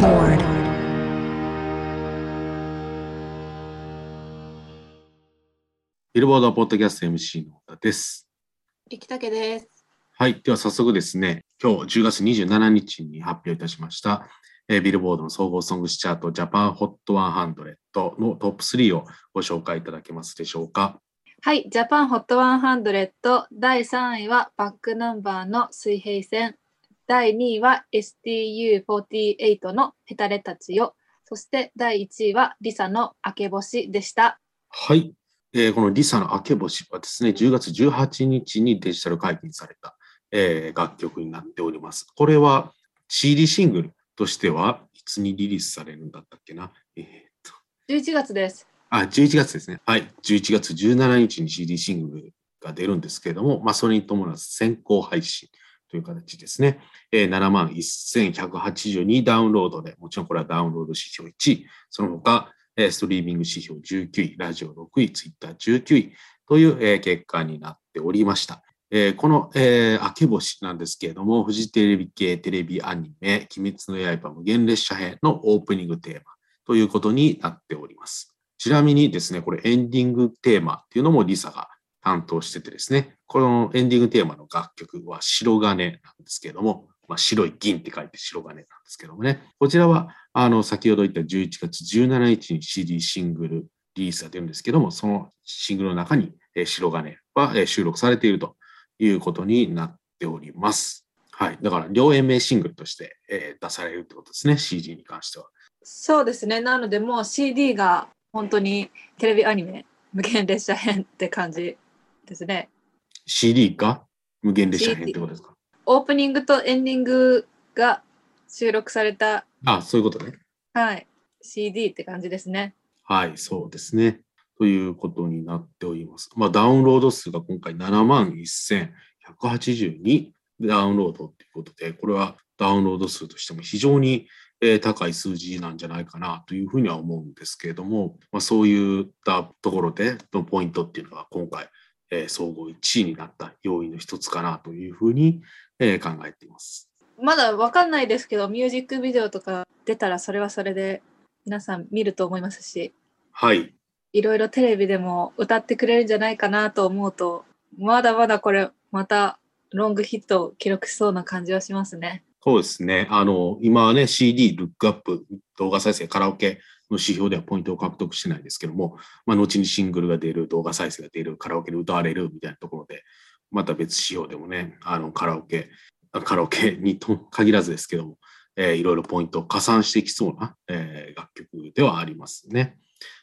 Billboard. ビルボードポッドキャスト MC の太田です。生竹です。はい。では早速ですね、今日10月27日に発表いたしました、えービルボードの総合ソングスチャートジャパンホット100のトップ3をご紹介いただけますでしょうか。はい、ジャパンホット100第3位はバックナンバーの水平線、第2位は STU48 のヘタレたちよ、そして第1位はリサの明け星でした。はい。えーこのリサの明け星はですね、10月18日にデジタル解禁された、えー楽曲になっております。これは CD シングルとしてはいつにリリースされるんだったっけな？えーっと11月です。あ、11月ですね。はい。11月17日に CD シングルが出るんですけれども、まあ、それに伴う先行配信という形ですね。えー、7万1182ダウンロードで、もちろんこれはダウンロード指標1位、その他、えーストリーミング指標19位、ラジオ6位、ツイッター19位という、えー結果になっておりました。えーこの、えー明け星なんですけれども、フジテレビ系テレビアニメ、鬼滅の刃無限列車編のオープニングテーマということになっております。ちなみにですね、これエンディングテーマっていうのもリサが担当しててですね、このエンディングテーマの楽曲は白金なんですけれども、まあ、白い銀って書いて白金なんですけどもね、こちらはあの先ほど言った11月17日に CD シングルリリースが出るんですけども、そのシングルの中に白金は収録されているということになっております。はい。だから両円名シングルとしてえ出されるってことですね、CD に関しては。そうですね。なのでもう CD が本当にテレビアニメ無限列車編って感じですね。CD が無限列車編ってことですか？オープニングとエンディングが収録された、あ、そういうことね。はい、CD って感じですね。はい、そうですね。ということになっております。まあ、ダウンロード数が今回7万1182ダウンロードということで、これはダウンロード数としても非常にえー高い数字なんじゃないかなというふうには思うんですけれども、まあ、そういったところでのポイントっていうのが今回、えー総合1位になった要因の一つかなというふうに、えー考えています。まだわかんないですけど、ミュージックビデオとか出たらそれはそれで皆さん見ると思いますし、はい。いろいろテレビでも歌ってくれるんじゃないかなと思うと、まだまだこれまたロングヒットを記録しそうな感じはしますね。そうですね。あの、今はね、CD、ルックアップ、動画再生、カラオケの指標ではポイントを獲得してないですけども、まあ、後にシングルが出る、動画再生が出る、カラオケで歌われるみたいなところで、また別指標でもね、あの、カラオケ、あカラオケにと限らずですけども、えーいろいろポイントを加算していきそうな、えー楽曲ではありますね。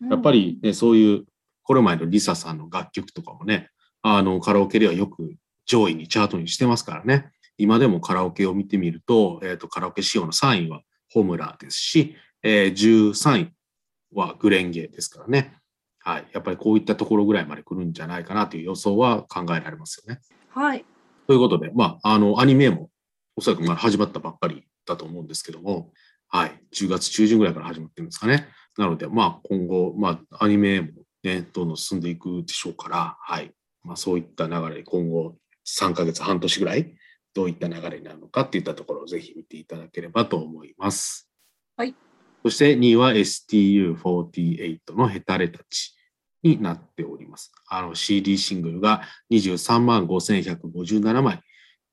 やっぱり、ね、そういう、これ前のリサさんの楽曲とかもね、あの、カラオケではよく上位にチャートにしてますからね。今でもカラオケを見てみると、えっ、と、カラオケ仕様の3位はホムラーですし、えー13位はグレンゲですからね。はい。やっぱりこういったところぐらいまで来るんじゃないかなという予想は考えられますよね。はい。ということで、まあ、あの、アニメもおそらくまだ始まったばっかりだと思うんですけども、はい。10月中旬ぐらいから始まってるんですかね。なので、まあ、今後、まあ、アニメもね、どんどん進んでいくでしょうから、はい。まあ、そういった流れで今後3ヶ月、半年ぐらい、どういった流れになるのかっていったところをぜひ見ていただければと思います。はい。そして2位は STU48 のヘタレたちになっております。あの CD シングルが23万5157枚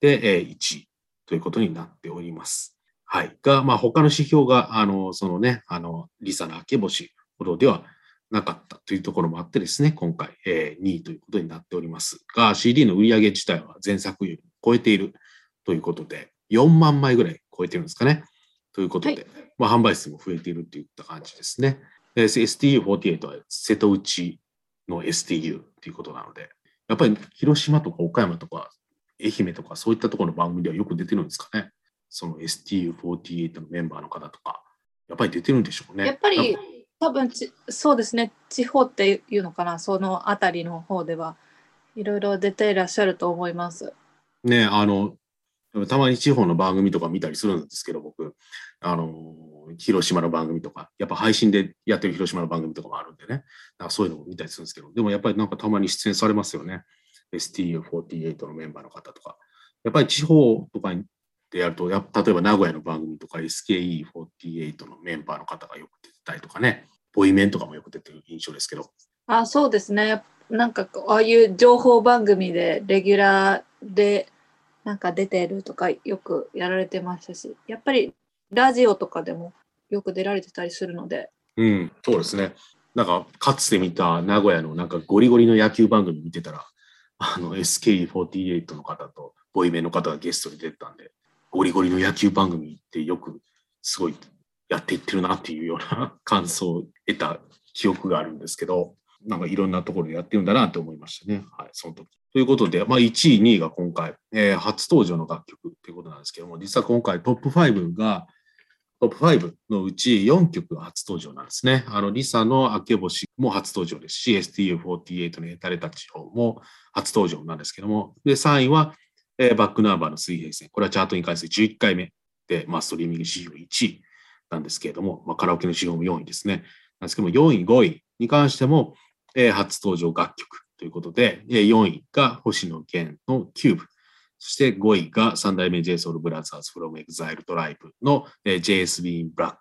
で、1位ということになっております。はい。が、まあ他の指標が、あの、そのね、あの、リサの明け星ほどではなかったというところもあってですね、今回、え2位ということになっておりますが、CD の売り上げ自体は前作より超えているということで、4万枚ぐらい超えてるんですかね。ということで、はいまあ、販売数も増えているといった感じですね。で STU48 は瀬戸内の STU ということなので、やっぱり広島とか岡山とか愛媛とかそういったところの番組ではよく出てるんですかね。その STU48 のメンバーの方とか、やっぱり出てるんでしょうね。やっぱり多分ちそうですね地方っていうのかなその辺りの方ではいろいろ出ていらっしゃると思います。ね、あの、たまに地方の番組とか見たりするんですけど、僕、あの、広島の番組とか、やっぱ配信でやってる広島の番組とかもあるんでね、なんかそういうのも見たりするんですけど、でもやっぱりなんかたまに出演されますよね。STU48 のメンバーの方とか。やっぱり地方とかでやると、や例えば名古屋の番組とか SKE48 のメンバーの方がよく出てたりとかね、ボイメンとかもよく出てる印象ですけど。あ、そうですね。なんかああいう情報番組でレギュラーでなんか出てるとかよくやられてましたし、やっぱりラジオとかでもよく出られてたりするので。うん、そうですね。なんかかつて見た名古屋のなんかゴリゴリの野球番組見てたら、あの SK48 の方とボイメンの方がゲストに出てたんで、ゴリゴリの野球番組ってよくすごいやっていってるなっていうような感想を得た記憶があるんですけど、なんかいろんなところでやってるんだなって思いましたね。はい、その時。ということで、まあ、1位、2位が今回、えー、初登場の楽曲ということなんですけども、実は今回トップ5が、トップ5のうち4曲が初登場なんですね。あの、リサの明け星も初登場ですし、STU48 のヘタレタチオも初登場なんですけども、で、3位は、えー、バックナンバーの水平線。これはチャートに関して11回目で、まあ、ストリーミング指標1位なんですけれども、まあ、カラオケの指標も4位ですね。なんですけども、4位、5位に関しても、えー、初登場楽曲ということで、えー、4位が星野源のキューブ。そして5位が三代目 J SOUL BROTHERS from EXILE TRIBE の、えー、JSB Black。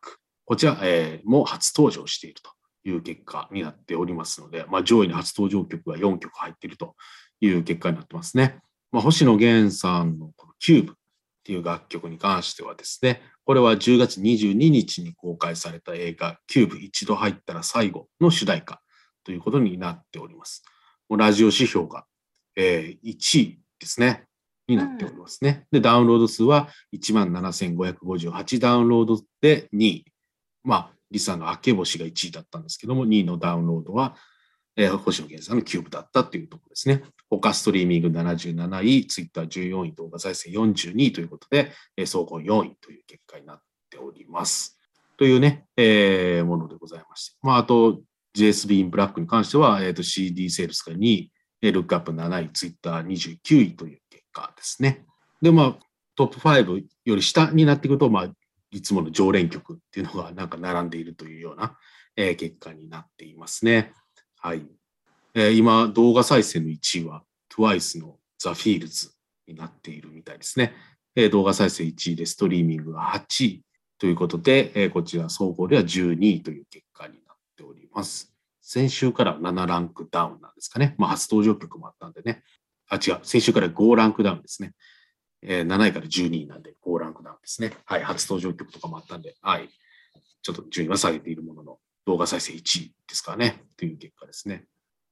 こちら、えー、も初登場しているという結果になっておりますので、まあ、上位に初登場曲が4曲入っているという結果になってますね。まあ、星野源さんのこの CUBE っていう楽曲に関してはですね、これは10月22日に公開された映画、 CUBE 一度入ったら最後の主題歌ということになっております。ラジオ指標が、えー、1位ですね。になっておりますね。で、ダウンロード数は17,558ダウンロードで2位。まあ、リサの明け星が1位だったんですけども、2位のダウンロードは、えー、星野源さんのキューブだったというところですね。他ストリーミング77位、ツイッター14位、動画再生42位ということで、えー、総合4位という結果になっております。というね、えー、ものでございまして。まあ、あと、JSB in Black に関しては、えー、と CD セールスが2位、ルックアップ7位、ツイッター29位という結果ですね。で、まあ、トップ5より下になっていくと、まあ、いつもの常連曲っていうのがなんか並んでいるというような、えー、結果になっていますね。はい。えー、今、動画再生の1位は TWICE の The Fields になっているみたいですね。えー、動画再生1位でストリーミングが8位ということで、えー、こちら総合では12位という結ます。先週から7ランクダウンなんですかね。まあ、初登場曲もあったんでね。あ、違う。先週から5ランクダウンですね。えー、7位から12位なんで5ランクダウンですね。はい。初登場曲とかもあったんで、はい。ちょっと順位は下げているものの、動画再生1位ですかね。という結果ですね。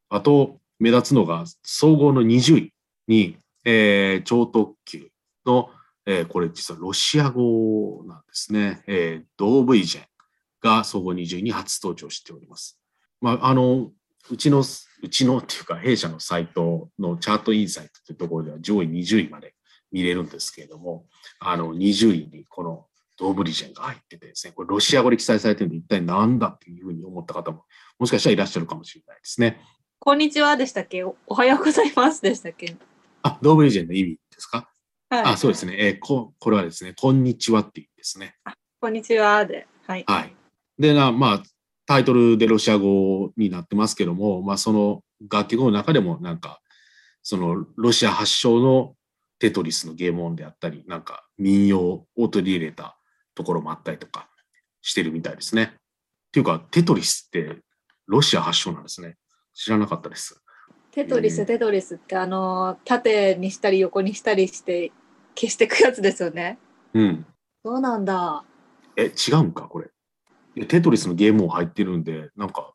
あと、目立つのが、総合の20位に、えー、超特急の、えー、これ実はロシア語なんですね。えー、ドーブイジェン。が総合20位に初登場しております。まあ、あの、うちの、うちのっていうか、弊社のサイトのチャートインサイトというところでは上位20位まで見れるんですけれども、あの、20位にこのドーブリジェンが入っててですね、これロシア語で記載されてるんで一体何だっていうふうに思った方も、もしかしたらいらっしゃるかもしれないですね。こんにちはでしたっけ？おはようございますでしたっけ？あ、ドーブリジェンの意味ですか？はい。あ、そうですね。えー、こ、これはですね、こんにちはっていう意味ですね。こんにちはで。はい。はい。でな、まあ、タイトルでロシア語になってますけども、まあ、その楽曲の中でもなんか、そのロシア発祥のテトリスのゲーム音であったり、なんか民謡を取り入れたところもあったりとかしてるみたいですね。っていうか、テトリスってロシア発祥なんですね。知らなかったです。テトリス、テトリスってあの、縦にしたり横にしたりして消していくやつですよね。うん。そうなんだ。え、違うんか、これ。テトリスのゲームも入ってるんで、なんか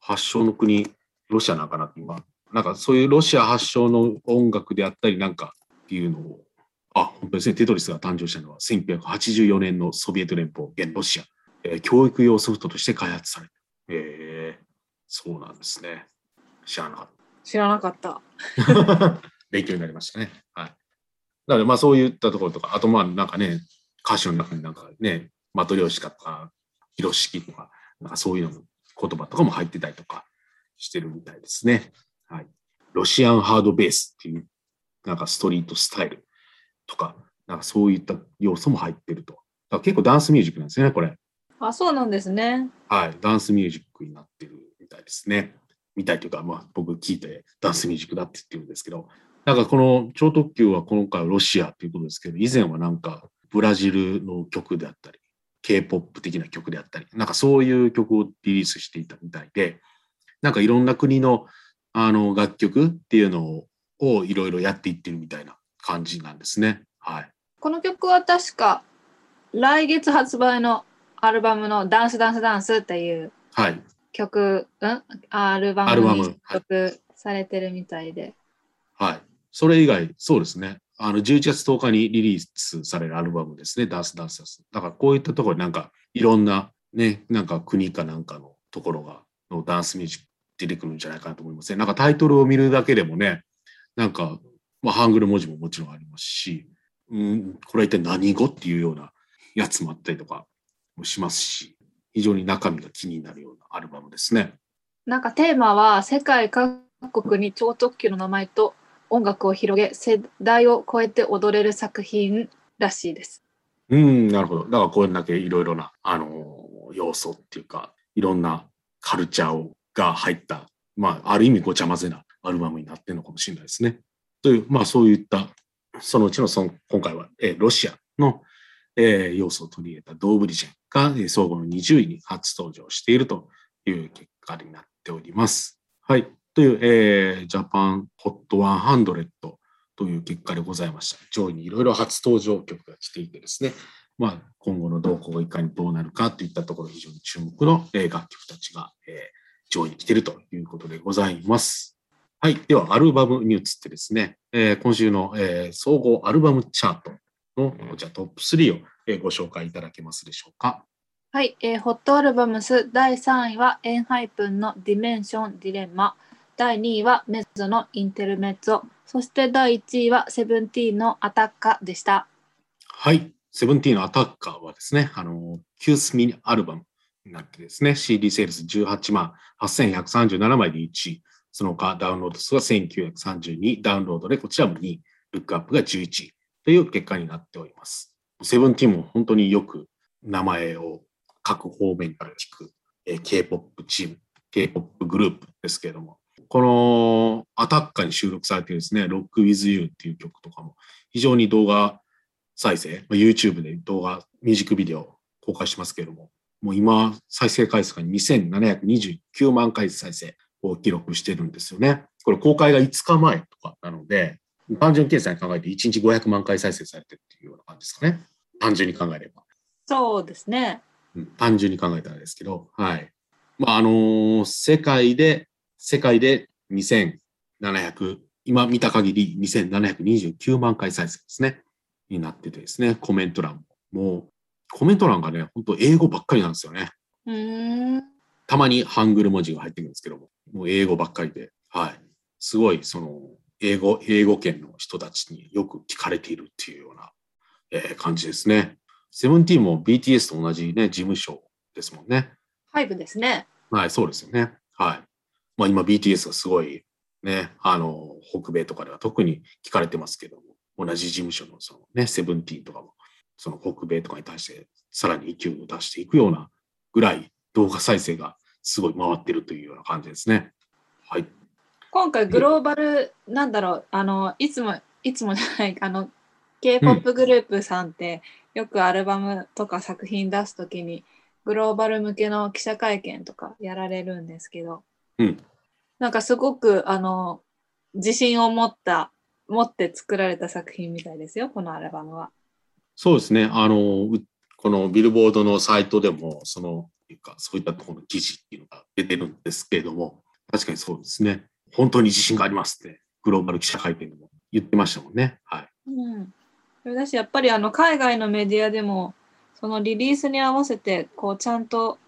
発祥の国、ロシアなんかなって今、なんかそういうロシア発祥の音楽であったりなんかっていうのを、あ、本当ですね、テトリスが誕生したのは1984年のソビエト連邦、現ロシア、えー、教育用ソフトとして開発された。えー、そうなんですね。知らなかった。知らなかった。勉強になりましたね。はい。なので、まあそういったところとか、あとまあなんかね、歌詞の中になんかね、マトリョーシカとか、広式とか、なんかそういうの言葉とかも入ってたりとかしてるみたいですね。はい。ロシアンハードベースっていう、なんかストリートスタイルとか、なんかそういった要素も入ってると。結構ダンスミュージックなんですね、これ。あ、そうなんですね。はい。ダンスミュージックになってるみたいですね。みたいというか、まあ僕聞いてダンスミュージックだって言ってるんですけど、なんかこの超特急は今回はロシアっていうことですけど、以前はなんかブラジルの曲であったり、K-POP 的な曲であったり、なんかそういう曲をリリースしていたみたいで、なんかいろんな国のあの楽曲っていうのをいろいろやっていってるみたいな感じなんですね。はい。この曲は確か来月発売のアルバムのダンスダンスダンスっていうはい。曲、うん？アルバムムに収録されてるみたいで。はい。それ以外、そうですね。あの、11月10日にリリースされるアルバムですね。ダンスダンスダンス。だからこういったところになんかいろんなね、なんか国かなんかのところが、のダンスミュージック出てくるんじゃないかなと思いますね。なんかタイトルを見るだけでもね、なんか、まあ、ハングル文字ももちろんありますし、うん、これは一体何語っていうようなやつもあったりとかもしますし、非常に中身が気になるようなアルバムですね。なんかテーマは世界各国に超特急の名前と音楽を広げ世代を超えて踊れる作品らしいです。うん、なるほど。だからこれだけいろいろな、あの要素っていうか、いろんなカルチャーをが入った、まあ、ある意味ごちゃ混ぜなアルバムになってるのかもしれないですね。という、まあ、そういった、そのうちのその今回は、えーロシアの、えー要素を取り入れたドーブリジェンが、えー総合の20位に初登場しているという結果になっております。はい。という、えージャパンホット100という結果でございました。上位にいろいろ初登場曲が来ていてですね、まあ、今後の動向がいかにどうなるかといったところ、非常に注目のえー楽曲たちが、えー上位に来ているということでございます。はい。では、アルバムに移ってですね、えー今週の、えー総合アルバムチャートの、こちらトップ3を、えーご紹介いただけますでしょうか。はい、えー Hot Albums 第3位は ENHYPEN の DIMENSION・DILEMMA 第2位は MEZZO の Intermezzo そして第1位は SEVENTEEN の Attacca でした。はい。セブンティーンのアタッカーはですね、あの、キュースミニアルバムになってですね、CD セールス18万8137枚で1位、その他ダウンロード数は1932、ダウンロードでこちらも2位、ルックアップが11位という結果になっております。セブンティーンも本当によく名前を各方面から聞く、えー K-POP チーム、K-POP グループですけれども、このアタッカーに収録されているですね、Rock With You っていう曲とかも非常に動画再生、まあ YouTube で動画、ミュージックビデオ公開してますけれども、もう今、再生回数が2729万回再生を記録してるんですよね。これ公開が5日前とかなので、単純計算に考えて1日500万回再生されてるっていうような感じですかね。単純に考えれば。そうですね。うん単純に考えたらですけど、はい。まあ、あのー世界で、世界で2700、今見た限り2729万回再生ですね。になっててですね、コメント欄も。もう、コメント欄がね、本当英語ばっかりなんですよね。たまにハングル文字が入ってくるんですけども、もう英語ばっかりで、はい。すごい、その、英語、英語圏の人たちによく聞かれているっていうような、えー感じですね。セブンティーンも BTS と同じね、事務所ですもんね。ファイブですね。はい、そうですよね。はい。まあ今 BTS がすごいね、あの、北米とかでは特に聞かれてますけども、同じ事務所のそのね、セブンティーンとかも、その北米とかに対してさらに勢いを出していくようなぐらい動画再生がすごい回ってるというような感じですね。はい。今回グローバル、なんだろう、あの、いつも、いつもじゃない、あの、K-POP グループさんって、よくアルバムとか作品出すときに、グローバル向けの記者会見とかやられるんですけど、うん。なんかすごく、あの、自信を持った、持って作られた作品みたいですよ、このアルバムは。そうですね。あの、うこのビルボードのサイトでも、その、いうか、そういったところの記事っていうのが出てるんですけれども、確かにそうですね。本当に自信がありますって、グローバル記者会見でも言ってましたもんね。はい。うん。それだし、やっぱりあの海外のメディアでも、そのリリースに合わせて、こう、ちゃんと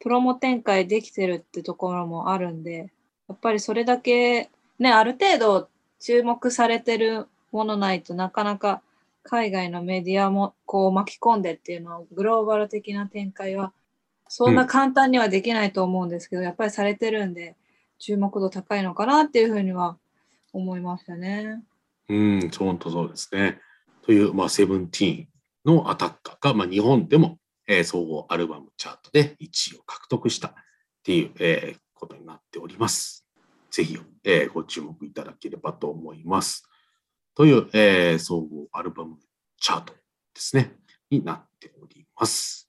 プロモ展開できてるってところもあるんで、やっぱりそれだけ、ね、ある程度注目されてるものないとなかなか海外のメディアもこう巻き込んでっていうのはグローバル的な展開はそんな簡単にはできないと思うんですけど、やっぱりされてるんで注目度高いのかなっていうふうには思いましたね。うん、そうですね。という、まあ、セブンティーンのアタッカーが、まあ、日本でも、えー総合アルバムチャートで1位を獲得したっていう、えーことになっております。ぜひ、えーご注目いただければと思います。という、えー総合アルバムチャートですね、になっております。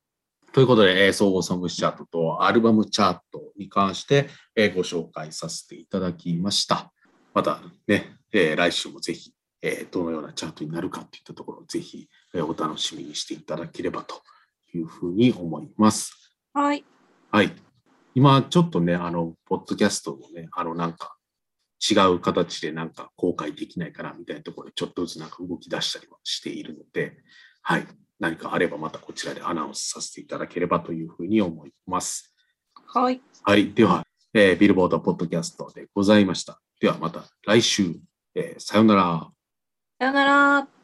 ということで、えー総合ソングチャートとアルバムチャートに関して、えご紹介させていただきました。またね、え来週もぜひ、えどのようなチャートになるかといったところをぜひ、えお楽しみにしていただければというふうに思います。はい。はい。今、ちょっとね、あの、ポッドキャストもね、あの、なんか、違う形でなんか公開できないかなみたいなところでちょっとずつなんか動き出したりはしているので、はい。何かあればまたこちらでアナウンスさせていただければというふうに思います。はい。はい。では、えービルボードポッドキャストでございました。ではまた来週、えーさようなら。さよなら。